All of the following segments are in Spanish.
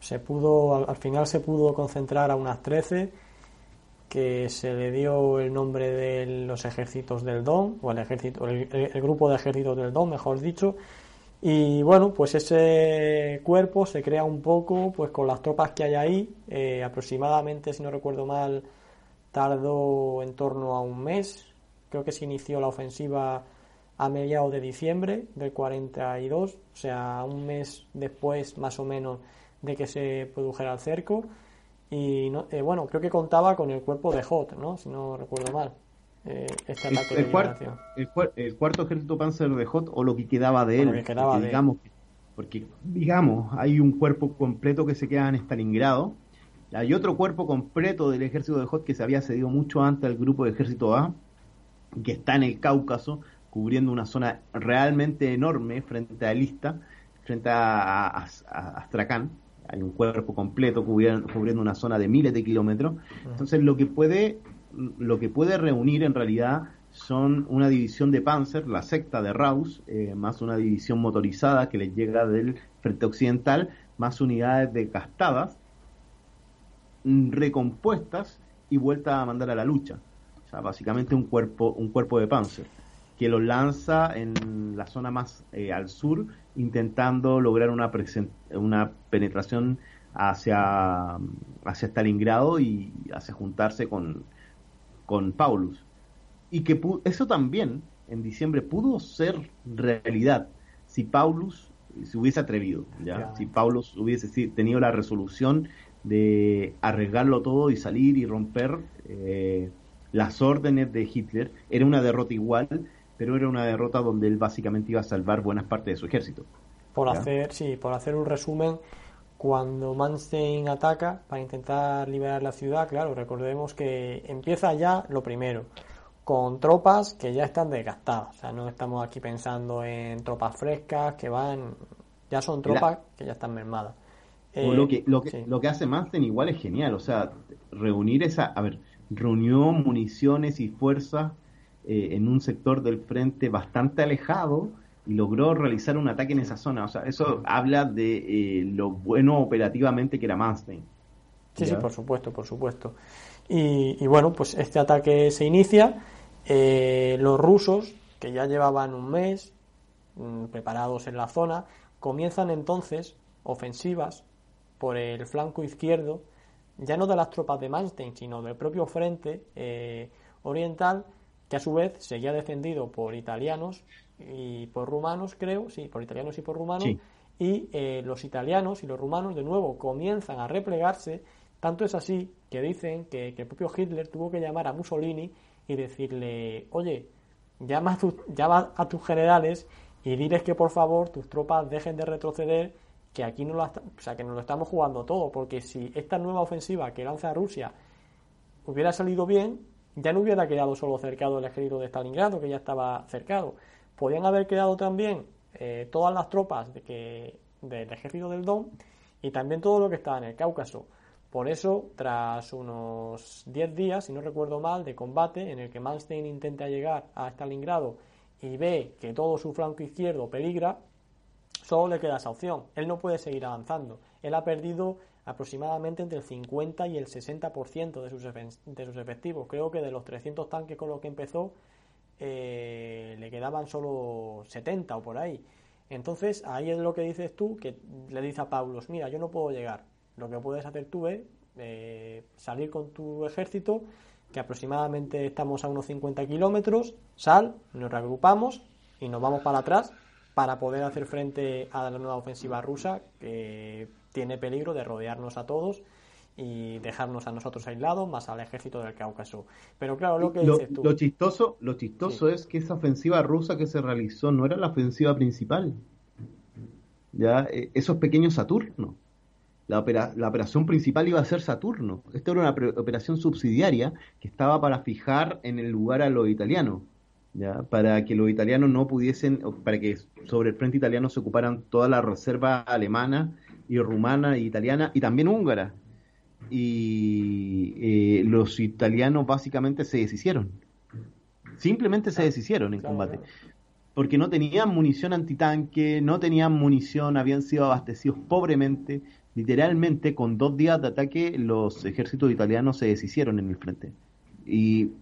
Se pudo, al, final se pudo concentrar a unas 13 que se le dio el nombre de los ejércitos del Don, o el ejército, el, grupo de ejércitos del Don, mejor dicho, y bueno, pues ese cuerpo se crea un poco pues con las tropas que hay ahí, eh, aproximadamente, si no recuerdo mal, tardó en torno a un mes, creo que se inició la ofensiva a mediados de diciembre del 42, o sea, un mes después más o menos de que se produjera el cerco. Y eh, bueno, creo que contaba con el cuerpo de Hot, ¿no? Si no recuerdo mal. Eh, este ataque el, el, cuarto ejército panzer de Hot o lo que quedaba de él. porque, digamos, porque digamos, hay un cuerpo completo que se queda en Stalingrado. Hay otro cuerpo completo del ejército de Hot que se había cedido mucho antes al grupo de ejército A, que está en el Cáucaso, cubriendo una zona realmente enorme frente a Lista, frente a, Astrakhan. Hay un cuerpo completo cubriendo, una zona de miles de kilómetros. Entonces, lo que puede, lo que puede reunir en realidad son una división de Panzer, la secta de Raus, eh, más una división motorizada que les llega del frente occidental, más unidades de castadas, mm, recompuestas y vuelta a mandar a la lucha. O sea, básicamente un cuerpo, un cuerpo de Panzer que lo lanza en la zona más eh, al sur, intentando lograr una, una penetración hacia, hacia Stalingrado y hacia juntarse con, con Paulus. Y que eso también en diciembre pudo ser realidad si Paulus se hubiese atrevido, ¿ya? si Paulus hubiese tenido la resolución de arriesgarlo todo y salir y romper eh, las órdenes de Hitler, era una derrota igual, pero era una derrota donde él básicamente iba a salvar buenas partes de su ejército. Por hacer, sí, por hacer un resumen, cuando Manstein ataca para intentar liberar la ciudad, claro, recordemos que empieza ya lo primero, con tropas que ya están desgastadas, o sea, no estamos aquí pensando en tropas frescas que van, ya son tropas que ya están mermadas. lo, que, lo, que, lo que hace Manstein igual es genial, o sea, reunir esa, a ver, reunió municiones y fuerzas eh, en un sector del frente bastante alejado y logró realizar un ataque en esa zona. O sea, eso habla de eh, lo bueno operativamente que era Manstein. Sí, sí, por supuesto, por supuesto. Y, bueno, pues este ataque se inicia. Eh, los rusos, que ya llevaban un mes mm, preparados en la zona, comienzan entonces ofensivas por el flanco izquierdo, ya no de las tropas de Manstein, sino del propio frente oriental, que a su vez seguía defendido por italianos y por rumanos, creo, sí, por italianos y por rumanos, y eh, los italianos y los rumanos de nuevo comienzan a replegarse, tanto es así que dicen que, el propio Hitler tuvo que llamar a Mussolini y decirle, oye, llama a, llama a tus generales y diles que por favor tus tropas dejen de retroceder, que aquí no lo, o sea, que nos lo estamos jugando todo, porque si esta nueva ofensiva que lanza Rusia hubiera salido bien, ya no hubiera quedado solo cercado el ejército de Stalingrado, que ya estaba cercado. Podían haber quedado también eh, todas las tropas de que, del ejército del Don y también todo lo que estaba en el Cáucaso. Por eso, tras unos 10 días, si no recuerdo mal, de combate en el que Manstein intenta llegar a Stalingrado y ve que todo su flanco izquierdo peligra, solo le queda esa opción. Él no puede seguir avanzando. Él ha perdido aproximadamente entre el 50 y el 60% de sus, de sus efectivos. Creo que de los 300 tanques con los que empezó, eh, le quedaban solo 70 o por ahí. Entonces, ahí es lo que dices tú, que le dice a Paulos, mira, yo no puedo llegar. Lo que puedes hacer tú es eh, salir con tu ejército, que aproximadamente estamos a unos 50 kilómetros, sal, nos reagrupamos y nos vamos para atrás para poder hacer frente a la nueva ofensiva rusa, que tiene peligro de rodearnos a todos y dejarnos a nosotros aislados más al ejército del Cáucaso. Pero claro, lo que dices tú... Lo chistoso, lo chistoso es que esa ofensiva rusa que se realizó no era la ofensiva principal. Ya, eh, esos pequeños Saturno. La, la operación principal iba a ser Saturno. Esta era una operación subsidiaria que estaba para fijar en el lugar a los italianos. ¿ya? Para que los italianos no pudiesen, para que sobre el frente italiano se ocuparan toda la reserva alemana y rumana y italiana y también húngara. Y eh, los italianos básicamente se deshicieron. Simplemente se deshicieron en combate. porque no tenían munición antitanque, no tenían munición, habían sido abastecidos pobremente. Literalmente, con dos días de ataque, los ejércitos italianos se deshicieron en el frente. Y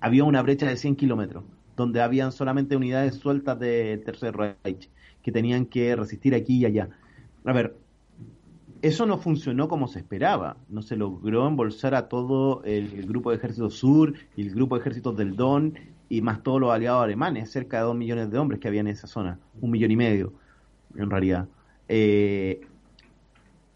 había una brecha de 100 kilómetros, donde habían solamente unidades sueltas de Tercer Reich, que tenían que resistir aquí y allá. A ver, eso no funcionó como se esperaba. No se logró embolsar a todo el, grupo de ejércitos sur y el grupo de ejércitos del Don y más todos los aliados alemanes, cerca de dos millones de hombres que había en esa zona, un millón y medio en realidad, eh,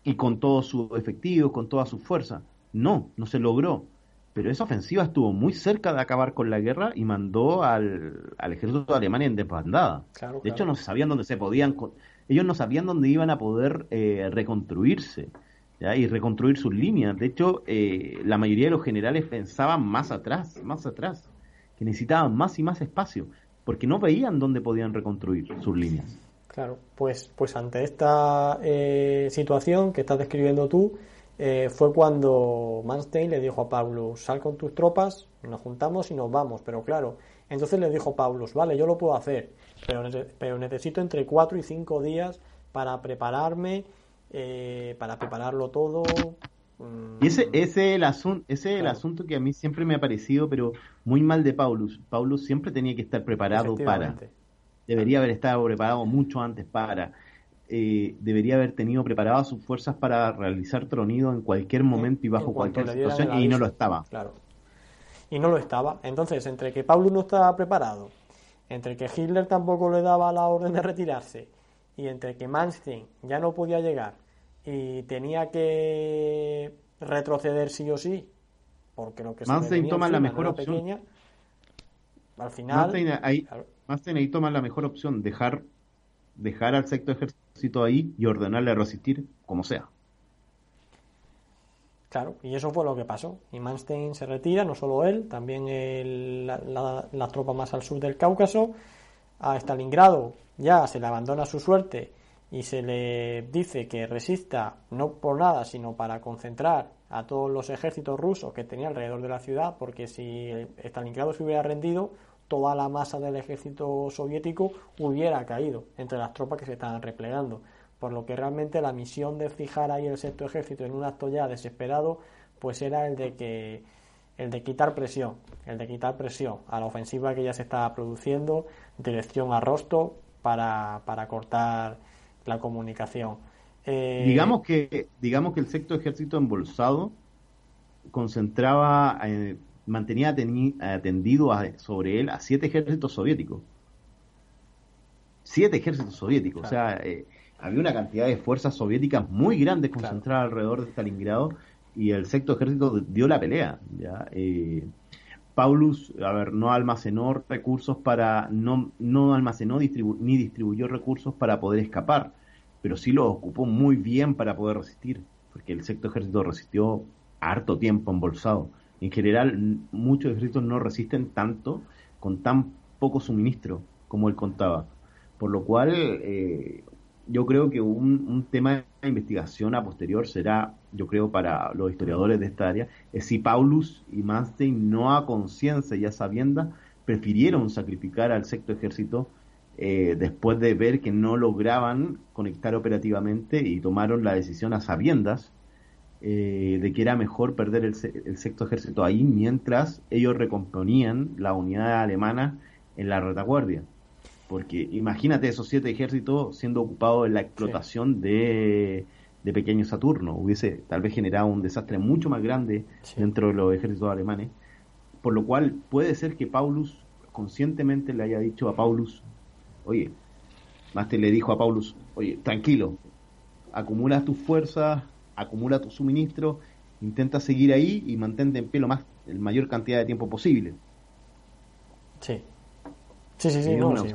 y con todos sus efectivos, con toda su fuerza. No, no se logró. Pero esa ofensiva estuvo muy cerca de acabar con la guerra y mandó al, ejército alemán en desbandada. de hecho, no sabían dónde se podían, ellos no sabían dónde iban a poder eh, reconstruirse. y reconstruir sus líneas. De hecho, eh, la mayoría de los generales pensaban más atrás, más atrás que necesitaban más y más espacio, porque no veían dónde podían reconstruir sus líneas. Claro, pues, pues ante esta eh, situación que estás describiendo tú, eh, fue cuando Manstein le dijo a Paulus, sal con tus tropas, nos juntamos y nos vamos. Pero claro, entonces le dijo Paulus, vale, yo lo puedo hacer, pero, pero necesito entre cuatro y cinco días para prepararme, eh, para prepararlo todo, y ese, ese, el asunto, ese es el asunto que a mí siempre me ha parecido, pero muy mal de Paulus. Paulus siempre tenía que estar preparado para. Debería haber estado preparado mucho antes para. Eh, debería haber tenido preparadas sus fuerzas para realizar tronido en cualquier momento y bajo cualquier situación, y no lo estaba. Claro. Y no lo estaba. Entonces, entre que Paulus no estaba preparado, entre que Hitler tampoco le daba la orden de retirarse, y entre que Manstein ya no podía llegar y tenía que retroceder sí o sí, porque lo que se toma la mejor opción. Pequeña, al final. Manstein ahí, toma la mejor opción, dejar, dejar al sexto ejército ahí y ordenarle a resistir como sea. Claro, y eso fue lo que pasó. Y Manstein se retira, no solo él, también la, tropa más al sur del Cáucaso. A Stalingrado ya se le abandona su suerte y se le dice que resista no por nada, sino para concentrar a todos los ejércitos rusos que tenía alrededor de la ciudad, porque si Stalingrado se hubiera rendido, toda la masa del ejército soviético hubiera caído entre las tropas que se estaban replegando. Por lo que realmente la misión de fijar ahí el sexto ejército en un acto ya desesperado, pues era el de que el de quitar presión, el de quitar presión a la ofensiva que ya se estaba produciendo, dirección a Rostov para, para cortar la comunicación. Eh, digamos, que, digamos que el sexto ejército embolsado concentraba, eh, mantenía atendido sobre él a siete ejércitos soviéticos. Siete ejércitos soviéticos. O sea, eh, había una cantidad de fuerzas soviéticas muy grandes concentradas alrededor de Stalingrado y el sexto ejército dio la pelea. ¿ya? Paulus, a ver, no almacenó recursos para, no, no almacenó ni distribuyó recursos para poder escapar, pero sí lo ocupó muy bien para poder resistir, porque el sexto ejército resistió harto tiempo embolsado. En general, muchos ejércitos no resisten tanto con tan poco suministro como él contaba. Por lo cual, eh, yo creo que un, tema de investigación a posterior será, yo creo, para los historiadores de esta área, es si Paulus y Manstein, no a conciencia y a sabienda, prefirieron sacrificar al sexto ejército eh, después de ver que no lograban conectar operativamente y tomaron la decisión a sabiendas eh, de que era mejor perder el, el, sexto ejército ahí mientras ellos recomponían la unidad alemana en la retaguardia. Porque imagínate esos siete ejércitos siendo ocupados en la explotación de, de pequeño Saturno. Hubiese tal vez generado un desastre mucho más grande dentro de los ejércitos alemanes. Por lo cual puede ser que Paulus conscientemente le haya dicho a Paulus, oye, Master le dijo a Paulus, oye, tranquilo, acumula tus fuerzas, acumula tu suministro, intenta seguir ahí y mantente en pie lo más, el mayor cantidad de tiempo posible. Sí, Sí, sí, sí, no, sí,